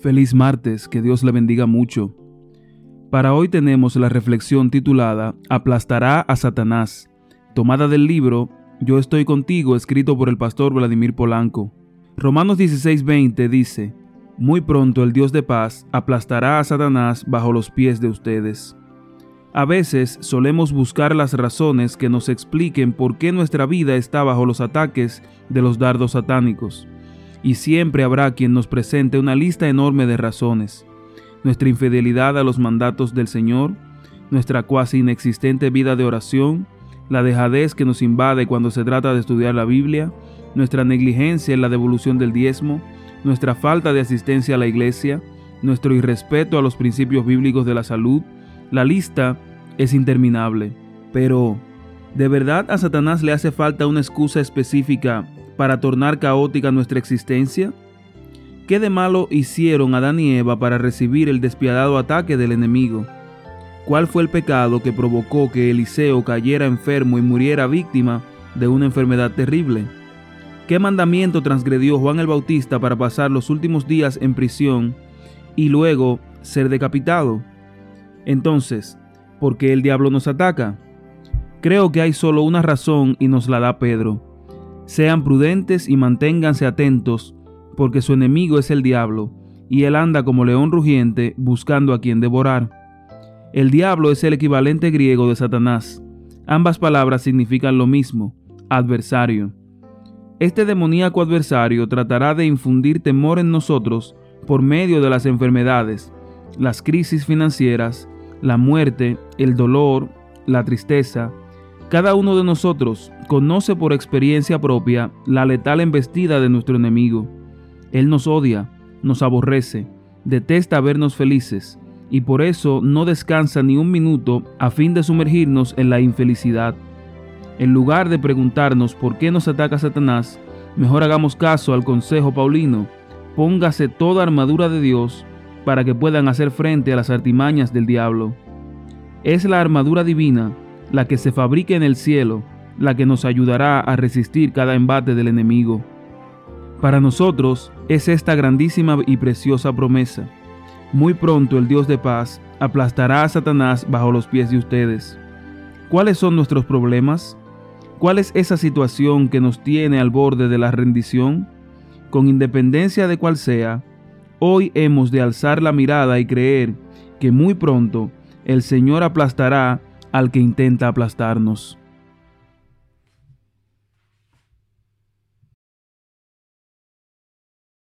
Feliz martes, que Dios le bendiga mucho. Para hoy tenemos la reflexión titulada Aplastará a Satanás, tomada del libro Yo estoy contigo, escrito por el pastor Vladimir Polanco. Romanos 16:20 dice, Muy pronto el Dios de paz aplastará a Satanás bajo los pies de ustedes. A veces solemos buscar las razones que nos expliquen por qué nuestra vida está bajo los ataques de los dardos satánicos y siempre habrá quien nos presente una lista enorme de razones. Nuestra infidelidad a los mandatos del Señor, nuestra cuasi inexistente vida de oración, la dejadez que nos invade cuando se trata de estudiar la Biblia, nuestra negligencia en la devolución del diezmo, nuestra falta de asistencia a la iglesia, nuestro irrespeto a los principios bíblicos de la salud, la lista es interminable. Pero, ¿de verdad a Satanás le hace falta una excusa específica para tornar caótica nuestra existencia? ¿Qué de malo hicieron Adán y Eva para recibir el despiadado ataque del enemigo? ¿Cuál fue el pecado que provocó que Eliseo cayera enfermo y muriera víctima de una enfermedad terrible? ¿Qué mandamiento transgredió Juan el Bautista para pasar los últimos días en prisión y luego ser decapitado? Entonces, ¿por qué el diablo nos ataca? Creo que hay solo una razón y nos la da Pedro. Sean prudentes y manténganse atentos, porque su enemigo es el diablo, y él anda como león rugiente buscando a quien devorar. El diablo es el equivalente griego de Satanás. Ambas palabras significan lo mismo, adversario. Este demoníaco adversario tratará de infundir temor en nosotros por medio de las enfermedades, las crisis financieras, la muerte, el dolor, la tristeza, cada uno de nosotros conoce por experiencia propia la letal embestida de nuestro enemigo. Él nos odia, nos aborrece, detesta vernos felices, y por eso no descansa ni un minuto a fin de sumergirnos en la infelicidad. En lugar de preguntarnos por qué nos ataca Satanás, mejor hagamos caso al consejo paulino, póngase toda armadura de Dios para que puedan hacer frente a las artimañas del diablo. Es la armadura divina la que se fabrique en el cielo, la que nos ayudará a resistir cada embate del enemigo. Para nosotros es esta grandísima y preciosa promesa. Muy pronto el Dios de paz aplastará a Satanás bajo los pies de ustedes. ¿Cuáles son nuestros problemas? ¿Cuál es esa situación que nos tiene al borde de la rendición? Con independencia de cuál sea, hoy hemos de alzar la mirada y creer que muy pronto el Señor aplastará al que intenta aplastarnos.